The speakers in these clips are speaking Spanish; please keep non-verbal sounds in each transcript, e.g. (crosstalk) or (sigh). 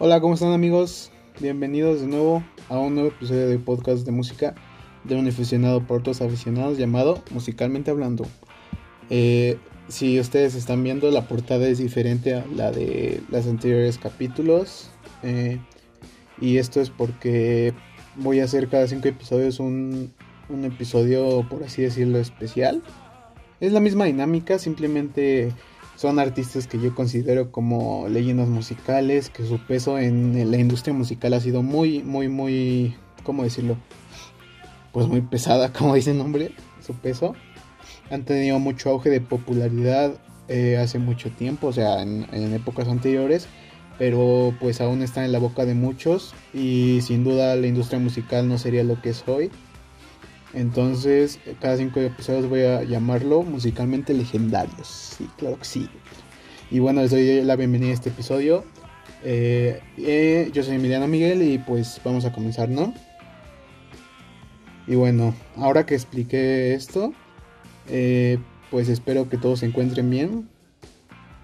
Hola, ¿cómo están amigos? Bienvenidos de nuevo a un nuevo episodio de podcast de música de un aficionado por otros aficionados llamado Musicalmente Hablando. Eh, si ustedes están viendo, la portada es diferente a la de los anteriores capítulos. Eh, y esto es porque voy a hacer cada cinco episodios un, un episodio, por así decirlo, especial. Es la misma dinámica, simplemente son artistas que yo considero como leyendas musicales, que su peso en la industria musical ha sido muy, muy, muy, ¿cómo decirlo? Pues muy pesada, (laughs) como dice el nombre, su peso. Han tenido mucho auge de popularidad eh, hace mucho tiempo, o sea, en, en épocas anteriores, pero pues aún están en la boca de muchos y sin duda la industria musical no sería lo que es hoy. Entonces, cada cinco episodios voy a llamarlo musicalmente legendarios. Sí, claro que sí. Y bueno, les doy la bienvenida a este episodio. Eh, eh, yo soy Emiliano Miguel y pues vamos a comenzar, ¿no? Y bueno, ahora que expliqué esto, eh, pues espero que todos se encuentren bien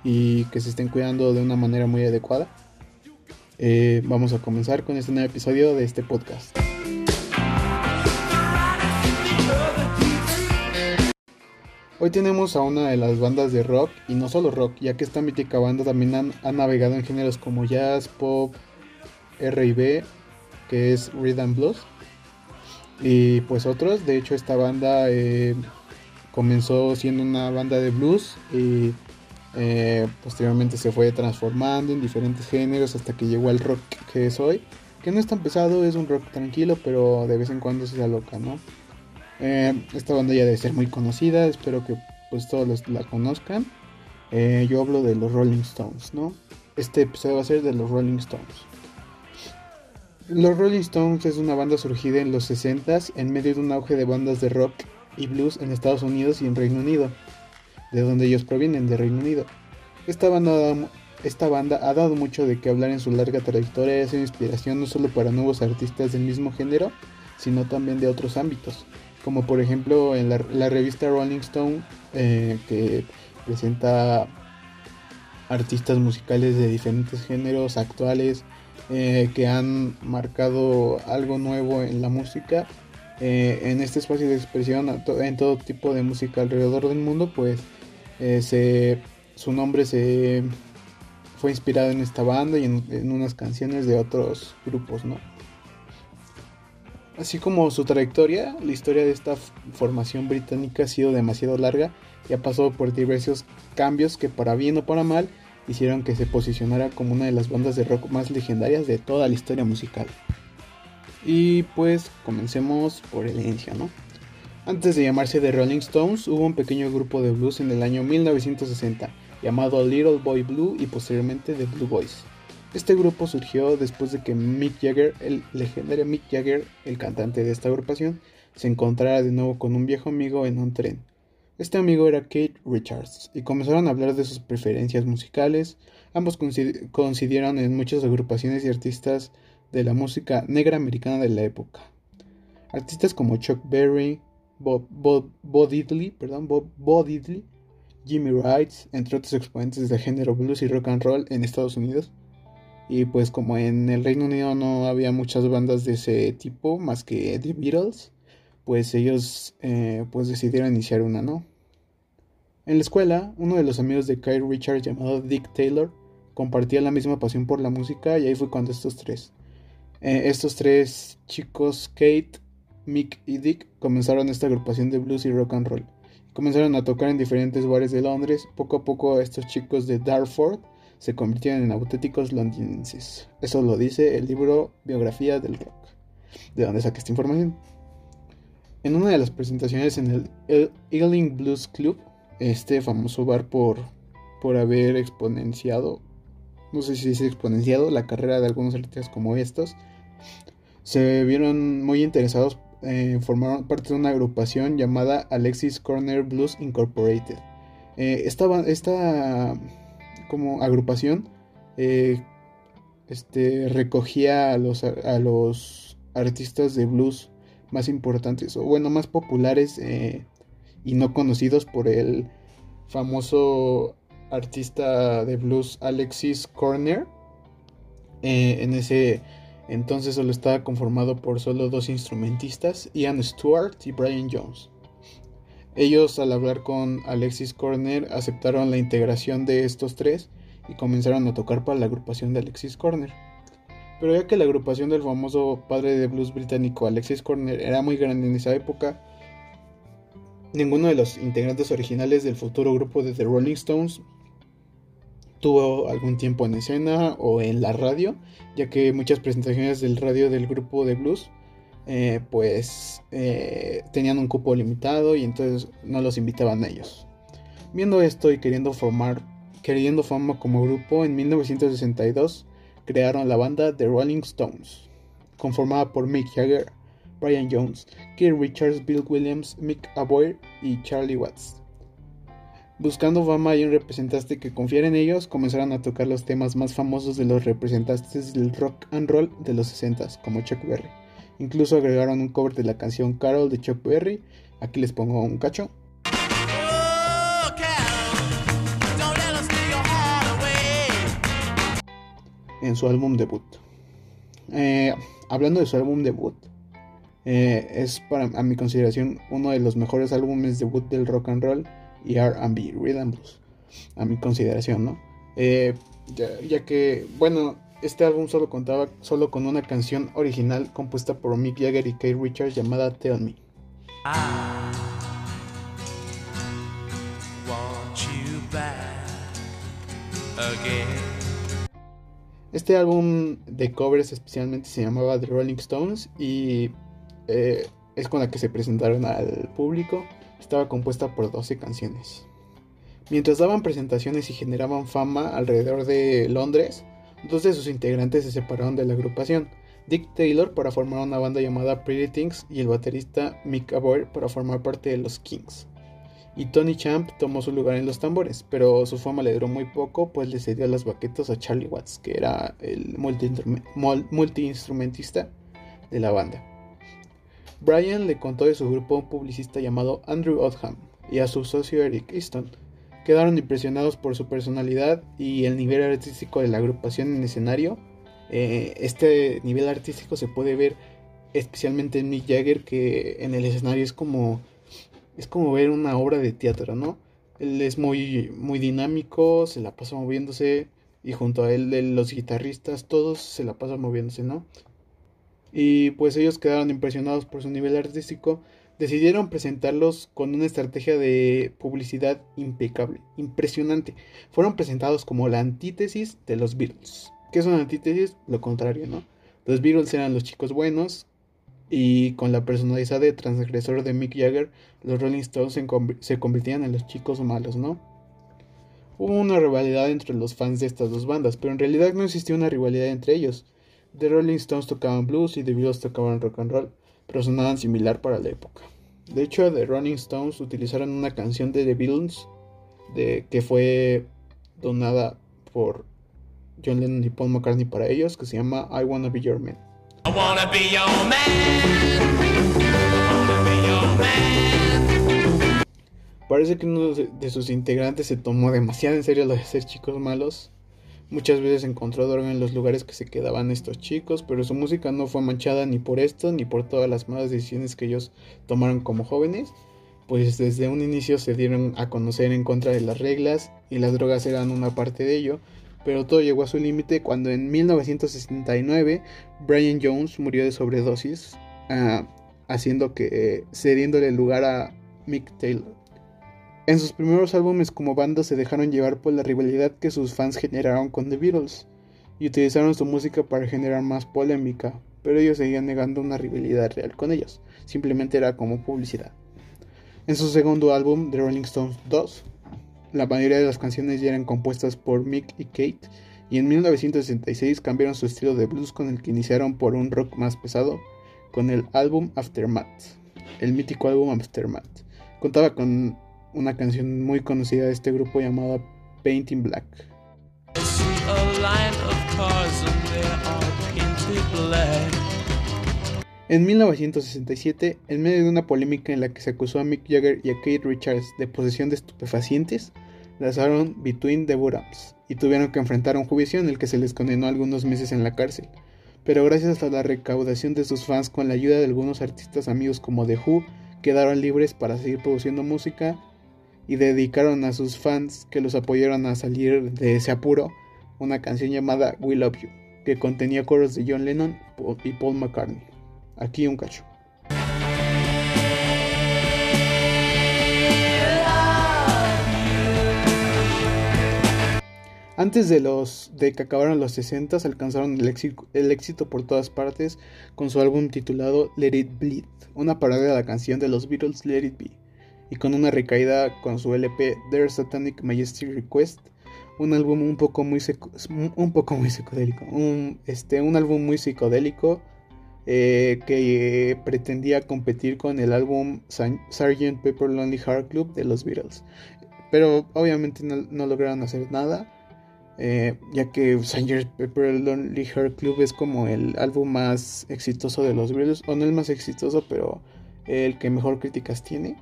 y que se estén cuidando de una manera muy adecuada. vamos a comenzar con este nuevo episodio de este podcast. Hoy tenemos a una de las bandas de rock, y no solo rock, ya que esta mítica banda también ha, navegado en géneros como jazz, pop, R&B, que es Rhythm Blues, y pues otros. De hecho, esta banda eh, comenzó siendo una banda de blues y eh, posteriormente se fue transformando en diferentes géneros hasta que llegó al rock que es hoy. Que no es tan pesado, es un rock tranquilo, pero de vez en cuando se aloca, ¿no? Eh, esta banda ya debe ser muy conocida, espero que pues todos la conozcan. Eh, yo hablo de los Rolling Stones, ¿no? Este episodio va a ser de los Rolling Stones. Los Rolling Stones es una banda surgida en los 60s en medio de un auge de bandas de rock y blues en Estados Unidos y en Reino Unido, de donde ellos provienen, de Reino Unido. Esta banda, esta banda ha dado mucho de qué hablar en su larga trayectoria y es inspiración no solo para nuevos artistas del mismo género, sino también de otros ámbitos como por ejemplo en la, revista Rolling Stone eh, que presenta artistas musicales de diferentes géneros actuales eh, que han marcado algo nuevo en la música eh, en este espacio de expresión en todo tipo de música alrededor del mundo pues se, su nombre se fue inspirado en esta banda y en, en unas canciones de otros grupos no Así como su trayectoria, la historia de esta formación británica ha sido demasiado larga y ha pasado por diversos cambios que para bien o para mal hicieron que se posicionara como una de las bandas de rock más legendarias de toda la historia musical. Y pues comencemos por el inicio, ¿no? Antes de llamarse The Rolling Stones, hubo un pequeño grupo de blues en el año 1960 llamado Little Boy Blue y posteriormente The Blue Boys. Este grupo surgió después de que Mick Jagger, el legendario Mick Jagger, el cantante de esta agrupación, se encontrara de nuevo con un viejo amigo en un tren. Este amigo era Kate Richards y comenzaron a hablar de sus preferencias musicales. Ambos coincidieron en muchas agrupaciones y artistas de la música negra americana de la época. Artistas como Chuck Berry, Bob, Bob, Diddley, perdón, Bob, Jimmy Wright, entre otros exponentes del género blues y rock and roll en Estados Unidos, y pues como en el Reino Unido no había muchas bandas de ese tipo más que The Beatles, pues ellos eh, pues decidieron iniciar una, ¿no? En la escuela, uno de los amigos de Kyle Richards llamado Dick Taylor compartía la misma pasión por la música y ahí fue cuando estos tres, eh, estos tres chicos, Kate, Mick y Dick, comenzaron esta agrupación de blues y rock and roll. Comenzaron a tocar en diferentes bares de Londres. Poco a poco estos chicos de Dartford se convirtieron en auténticos londinenses. Eso lo dice el libro Biografía del Rock. ¿De dónde saqué esta información? En una de las presentaciones en el Ealing Blues Club, este famoso bar por, por haber exponenciado, no sé si es exponenciado, la carrera de algunos artistas como estos, se vieron muy interesados en formar parte de una agrupación llamada Alexis Corner Blues Incorporated. Eh, esta, esta como agrupación eh, este, recogía a los, a los artistas de blues más importantes, o bueno, más populares eh, y no conocidos por el famoso artista de blues Alexis Corner. Eh, en ese entonces solo estaba conformado por solo dos instrumentistas, Ian Stewart y Brian Jones. Ellos al hablar con Alexis Corner aceptaron la integración de estos tres y comenzaron a tocar para la agrupación de Alexis Corner. Pero ya que la agrupación del famoso padre de blues británico Alexis Corner era muy grande en esa época, ninguno de los integrantes originales del futuro grupo de The Rolling Stones tuvo algún tiempo en escena o en la radio, ya que muchas presentaciones del radio del grupo de blues eh, pues eh, tenían un cupo limitado y entonces no los invitaban a ellos. Viendo esto y queriendo formar, queriendo fama como grupo, en 1962 crearon la banda The Rolling Stones, conformada por Mick Jagger, Brian Jones, Keith Richards, Bill Williams, Mick Aboyer y Charlie Watts. Buscando fama y un representante que confiara en ellos, comenzaron a tocar los temas más famosos de los representantes del rock and roll de los 60 como Chuck Berry. Incluso agregaron un cover de la canción Carol de Chuck Berry. Aquí les pongo un cacho. En su álbum debut. Eh, hablando de su álbum debut, eh, es para a mi consideración uno de los mejores álbumes debut del rock and roll y R&B, Rhythm Blues, a mi consideración, ¿no? Eh, ya, que, bueno, este álbum solo contaba solo con una canción original compuesta por Mick Jagger y Kate Richards llamada Tell Me. Este álbum de covers especialmente se llamaba The Rolling Stones y eh, es con la que se presentaron al público. Estaba compuesta por 12 canciones. Mientras daban presentaciones y generaban fama alrededor de Londres, Dos de sus integrantes se separaron de la agrupación, Dick Taylor para formar una banda llamada Pretty Things y el baterista Mick Aboyer para formar parte de los Kings. Y Tony Champ tomó su lugar en los tambores, pero su fama le duró muy poco, pues le cedió las baquetas a Charlie Watts, que era el multiinstrumentista de la banda. Brian le contó de su grupo a un publicista llamado Andrew Odham y a su socio Eric Easton, quedaron impresionados por su personalidad y el nivel artístico de la agrupación en escenario. Eh, este nivel artístico se puede ver especialmente en Mick Jagger, que en el escenario es como, es como ver una obra de teatro, ¿no? Él es muy, muy dinámico, se la pasa moviéndose y junto a él los guitarristas, todos se la pasan moviéndose, ¿no? Y pues ellos quedaron impresionados por su nivel artístico decidieron presentarlos con una estrategia de publicidad impecable, impresionante. Fueron presentados como la antítesis de los Beatles. ¿Qué son antítesis? Lo contrario, ¿no? Los Beatles eran los chicos buenos y con la personalidad de transgresor de Mick Jagger, los Rolling Stones se, convertían en los chicos malos, ¿no? Hubo una rivalidad entre los fans de estas dos bandas, pero en realidad no existía una rivalidad entre ellos. The Rolling Stones tocaban blues y The Beatles tocaban rock and roll pero sonaban similar para la época. De hecho, The Rolling Stones utilizaron una canción de The Beatles de, que fue donada por John Lennon y Paul McCartney para ellos, que se llama I Wanna Be Your Man. I wanna be your man. Parece que uno de sus integrantes se tomó demasiado en serio lo de ser chicos malos Muchas veces encontró droga en los lugares que se quedaban estos chicos, pero su música no fue manchada ni por esto ni por todas las malas decisiones que ellos tomaron como jóvenes, pues desde un inicio se dieron a conocer en contra de las reglas y las drogas eran una parte de ello, pero todo llegó a su límite cuando en 1969 Brian Jones murió de sobredosis, uh, haciendo que cediéndole lugar a Mick Taylor. En sus primeros álbumes como banda se dejaron llevar por la rivalidad que sus fans generaron con The Beatles y utilizaron su música para generar más polémica, pero ellos seguían negando una rivalidad real con ellos, simplemente era como publicidad. En su segundo álbum, The Rolling Stones 2, la mayoría de las canciones ya eran compuestas por Mick y Kate, y en 1966 cambiaron su estilo de blues con el que iniciaron por un rock más pesado, con el álbum Aftermath, el mítico álbum Aftermath. Contaba con una canción muy conocida de este grupo llamada Painting Black. En 1967, en medio de una polémica en la que se acusó a Mick Jagger y a Kate Richards de posesión de estupefacientes, lanzaron Between the Bottoms y tuvieron que enfrentar un juicio en el que se les condenó algunos meses en la cárcel. Pero gracias a la recaudación de sus fans con la ayuda de algunos artistas amigos como The Who, quedaron libres para seguir produciendo música y dedicaron a sus fans que los apoyaron a salir de ese apuro una canción llamada We Love You, que contenía coros de John Lennon y Paul McCartney. Aquí un cacho. Antes de los de que acabaron los 60 alcanzaron el éxito, el éxito, por todas partes con su álbum titulado Let It Bleed, una parodia de la canción de los Beatles Let It Be, y con una recaída con su LP Their Satanic Majesty Request, un álbum un poco muy un poco muy psicodélico, un, este, un álbum muy psicodélico eh, que pretendía competir con el álbum Sgt. Pepper Lonely Heart Club de los Beatles, pero obviamente no lograron hacer nada eh, ya que Sgt. Pepper Lonely Heart Club es como el álbum más exitoso de los Beatles, o no el más exitoso, pero el que mejor críticas tiene.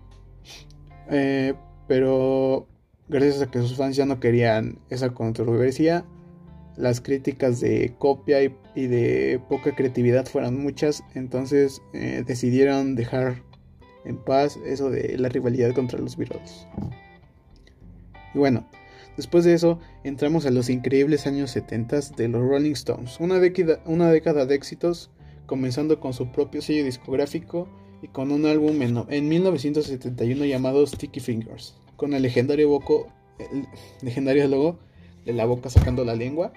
Eh, pero gracias a que sus fans ya no querían esa controversia, las críticas de copia y, de poca creatividad fueron muchas, entonces eh, decidieron dejar en paz eso de la rivalidad contra los Beatles. Y bueno, Después de eso, entramos a los increíbles años 70 de los Rolling Stones, una década, una década de éxitos, comenzando con su propio sello discográfico y con un álbum en, 1971 llamado Sticky Fingers, con el legendario, legendario logo de la boca sacando la lengua,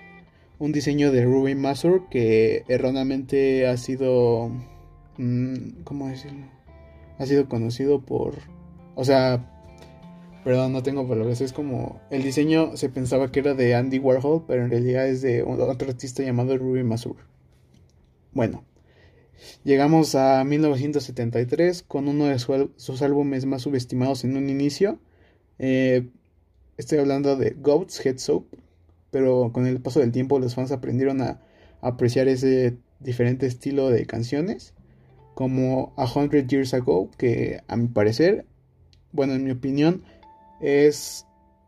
un diseño de Ruben Masur que erróneamente ha sido, mm, ¿cómo decirlo? Ha sido conocido por, o sea, Perdón, no tengo palabras. Es como. El diseño se pensaba que era de Andy Warhol, pero en realidad es de otro artista llamado Ruby Masur. Bueno, llegamos a 1973 con uno de sus álbumes más subestimados en un inicio. Eh, estoy hablando de Goat's Head Soap, pero con el paso del tiempo los fans aprendieron a apreciar ese diferente estilo de canciones, como A Hundred Years Ago, que a mi parecer, bueno, en mi opinión, es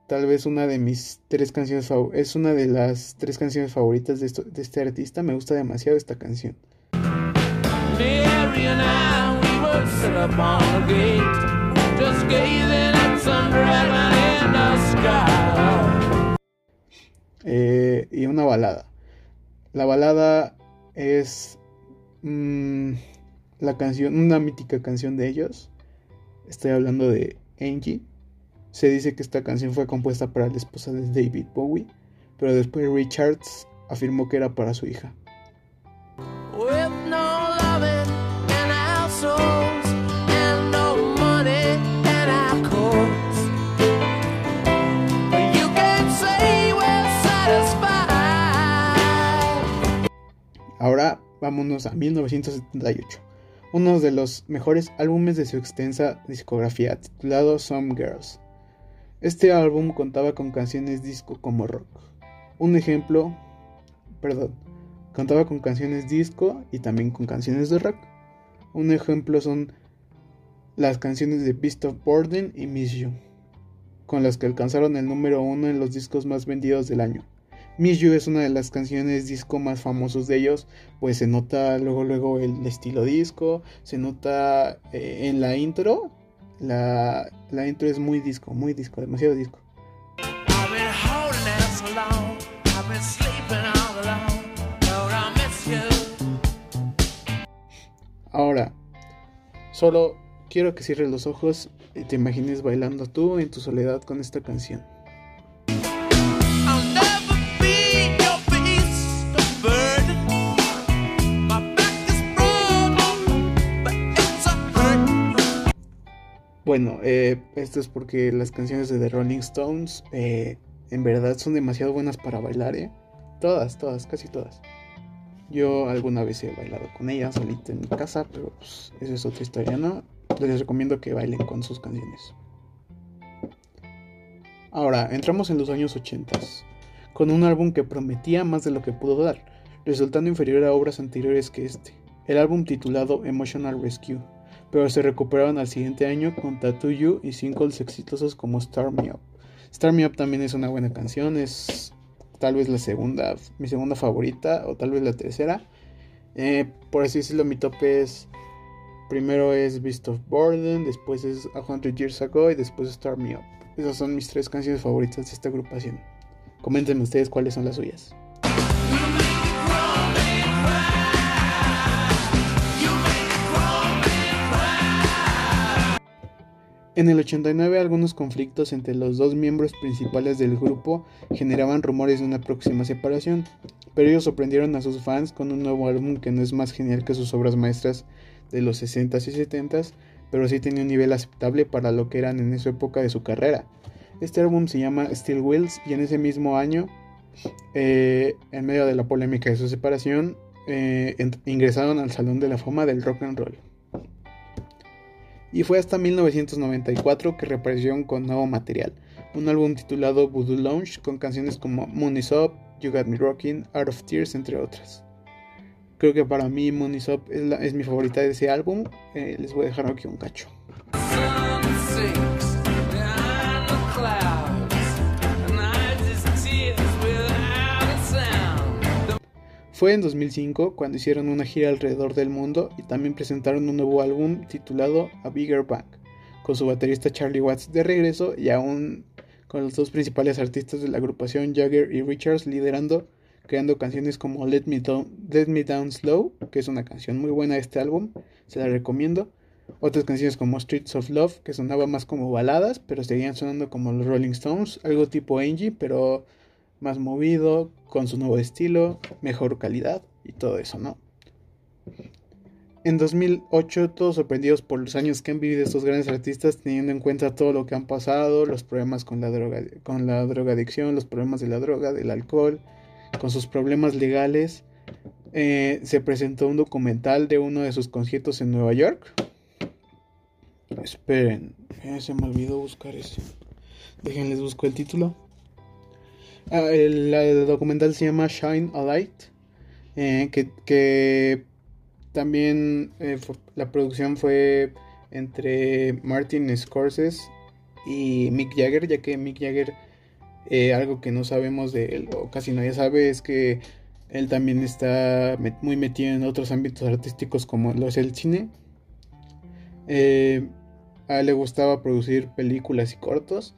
tal vez una de mis tres canciones es una de las tres canciones favoritas de, este artista me gusta demasiado esta canción y una balada. La balada es mm, la canción una mítica canción de ellos. Estoy hablando de Angie. Se dice que esta canción fue compuesta para la esposa de David Bowie, pero después Richards afirmó que era para su hija. Ahora vámonos a 1978, uno de los mejores álbumes de su extensa discografía titulado Some Girls. Este álbum contaba con canciones disco como rock. Un ejemplo, perdón, contaba con canciones disco y también con canciones de rock. Un ejemplo son las canciones de Beast of Burden y Miss You, con las que alcanzaron el número uno en los discos más vendidos del año. Miss You es una de las canciones disco más famosos de ellos, pues se nota luego luego el estilo disco, se nota eh, en la intro la, la intro es muy disco, muy disco, demasiado disco. Ahora, solo quiero que cierres los ojos y te imagines bailando tú en tu soledad con esta canción. Bueno, eh, esto es porque las canciones de The Rolling Stones eh, en verdad son demasiado buenas para bailar, ¿eh? Todas, todas, casi todas. Yo alguna vez he bailado con ellas solita en mi casa, pero pues, esa es otra historia, ¿no? Les recomiendo que bailen con sus canciones. Ahora, entramos en los años 80, con un álbum que prometía más de lo que pudo dar, resultando inferior a obras anteriores que este. El álbum titulado Emotional Rescue pero se recuperaron al siguiente año con Tattoo You y singles exitosos como Star Me Up. Start Me Up también es una buena canción, es tal vez la segunda, mi segunda favorita o tal vez la tercera. Eh, por así decirlo, mi top es primero es Beast of Burden, después es A Hundred Years Ago y después Start Me Up. Esas son mis tres canciones favoritas de esta agrupación. Coméntenme ustedes cuáles son las suyas. En el 89 algunos conflictos entre los dos miembros principales del grupo generaban rumores de una próxima separación, pero ellos sorprendieron a sus fans con un nuevo álbum que no es más genial que sus obras maestras de los 60s y 70s, pero sí tenía un nivel aceptable para lo que eran en esa época de su carrera. Este álbum se llama Steel Wheels y en ese mismo año, eh, en medio de la polémica de su separación, eh, ingresaron al Salón de la Fama del Rock and Roll y fue hasta 1994 que reaparecieron con nuevo material, un álbum titulado Voodoo Lounge con canciones como Moon Up, You Got Me Rocking, Art of Tears, entre otras. Creo que para mí Moon Up es, mi favorita de ese álbum, eh, les voy a dejar aquí un cacho. Fue en 2005 cuando hicieron una gira alrededor del mundo y también presentaron un nuevo álbum titulado A Bigger Bang, con su baterista Charlie Watts de regreso y aún con los dos principales artistas de la agrupación Jagger y Richards liderando, creando canciones como Let Me, Down, Let Me Down Slow, que es una canción muy buena de este álbum, se la recomiendo. Otras canciones como Streets of Love, que sonaba más como baladas, pero seguían sonando como los Rolling Stones, algo tipo Angie, pero más movido, con su nuevo estilo, mejor calidad y todo eso, ¿no? En 2008, todos sorprendidos por los años que han vivido estos grandes artistas, teniendo en cuenta todo lo que han pasado, los problemas con la, droga, con la drogadicción, los problemas de la droga, del alcohol, con sus problemas legales, eh, se presentó un documental de uno de sus conciertos en Nueva York. Esperen, eh, se me olvidó buscar ese. Déjenles busco el título. Ah, el, documental se llama Shine a Light, eh, que, también eh, la producción fue entre Martin Scorsese y Mick Jagger, ya que Mick Jagger, eh, algo que no sabemos de él, o casi nadie sabe, es que él también está muy metido en otros ámbitos artísticos como lo es el cine. a él le gustaba producir películas y cortos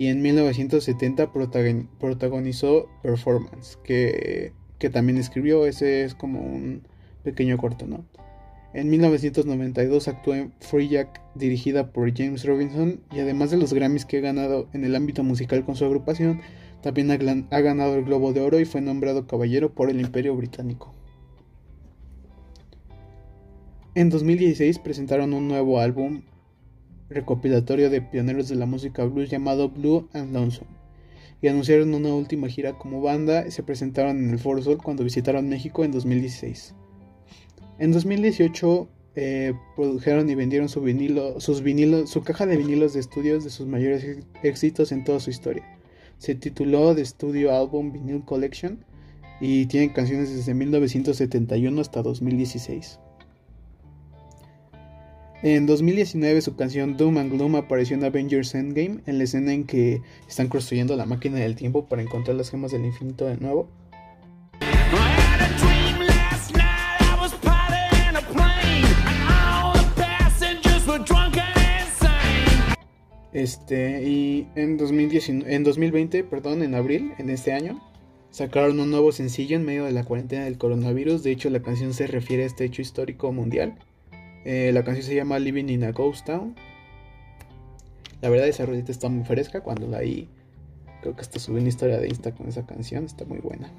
y en 1970 protagonizó Performance, que, también escribió, ese es como un pequeño corto, ¿no? En 1992 actuó en Free Jack, dirigida por James Robinson, y además de los Grammys que ha ganado en el ámbito musical con su agrupación, también ha ganado el Globo de Oro y fue nombrado caballero por el Imperio Británico. En 2016 presentaron un nuevo álbum recopilatorio de pioneros de la música blues llamado Blue and Lonesome, y anunciaron una última gira como banda y se presentaron en el Foro Sol cuando visitaron México en 2016. En 2018 eh, produjeron y vendieron su vinilo, su caja de vinilos de estudios de sus mayores éxitos en toda su historia. Se tituló The Studio Album Vinyl Collection y tiene canciones desde 1971 hasta 2016. En 2019 su canción Doom and Gloom apareció en Avengers Endgame, en la escena en que están construyendo la máquina del tiempo para encontrar las gemas del infinito de nuevo. Este, y en, 2019, en 2020, perdón, en abril, en este año, sacaron un nuevo sencillo en medio de la cuarentena del coronavirus. De hecho, la canción se refiere a este hecho histórico mundial. Eh, la canción se llama Living in a Ghost Town. La verdad esa rolita está muy fresca. Cuando la vi, creo que hasta subí una historia de Insta con esa canción. Está muy buena.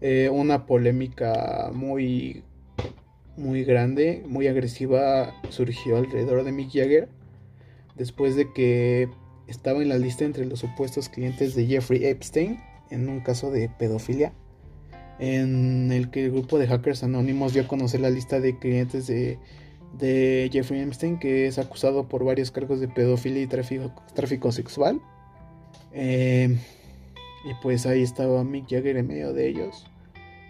Eh, una polémica muy muy grande, muy agresiva surgió alrededor de Mick Jagger después de que estaba en la lista entre los supuestos clientes de Jeffrey Epstein en un caso de pedofilia, en el que el grupo de hackers anónimos dio a conocer la lista de clientes de, Jeffrey Epstein, que es acusado por varios cargos de pedofilia y tráfico, tráfico sexual. Eh, y pues ahí estaba Mick Jagger en medio de ellos.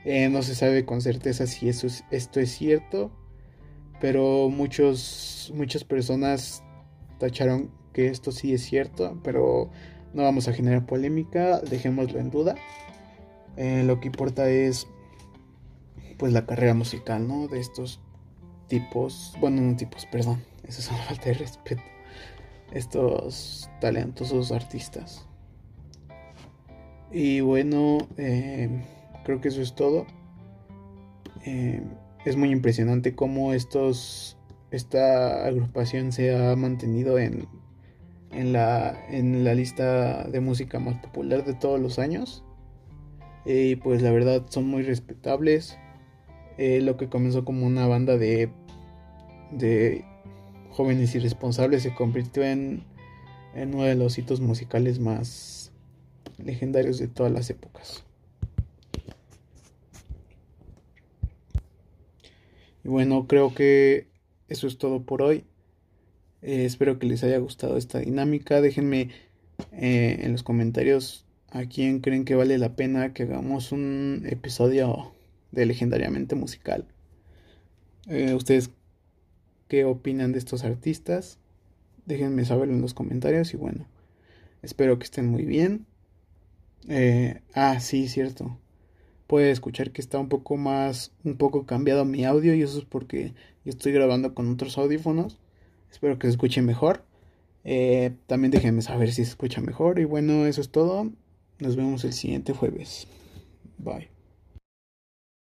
Eh, no se sabe con certeza si eso esto es cierto, pero muchos, muchas personas tacharon que esto sí es cierto, pero no vamos a generar polémica, dejémoslo en duda. Eh, lo que importa es pues la carrera musical, ¿no? De estos tipos, bueno, no tipos, perdón, (laughs) eso es una falta de respeto. Estos talentosos artistas. Y bueno, eh, creo que eso es todo. Eh, es muy impresionante cómo estos, esta agrupación se ha mantenido en, en, la, en la lista de música más popular de todos los años. Y pues la verdad son muy respetables. Eh, lo que comenzó como una banda de, de jóvenes irresponsables se convirtió en, en uno de los hitos musicales más legendarios de todas las épocas. Y bueno, creo que eso es todo por hoy. Eh, espero que les haya gustado esta dinámica. Déjenme eh, en los comentarios a quién creen que vale la pena que hagamos un episodio de legendariamente musical. Eh, ¿Ustedes qué opinan de estos artistas? Déjenme saberlo en los comentarios y bueno, espero que estén muy bien. Ah, sí, cierto. Puede escuchar que está un poco más, un poco cambiado mi audio y eso es porque yo estoy grabando con otros audífonos. Espero que se escuche mejor. Eh, también déjenme saber si se escucha mejor. Y bueno, eso es todo. Nos vemos el siguiente jueves. Bye.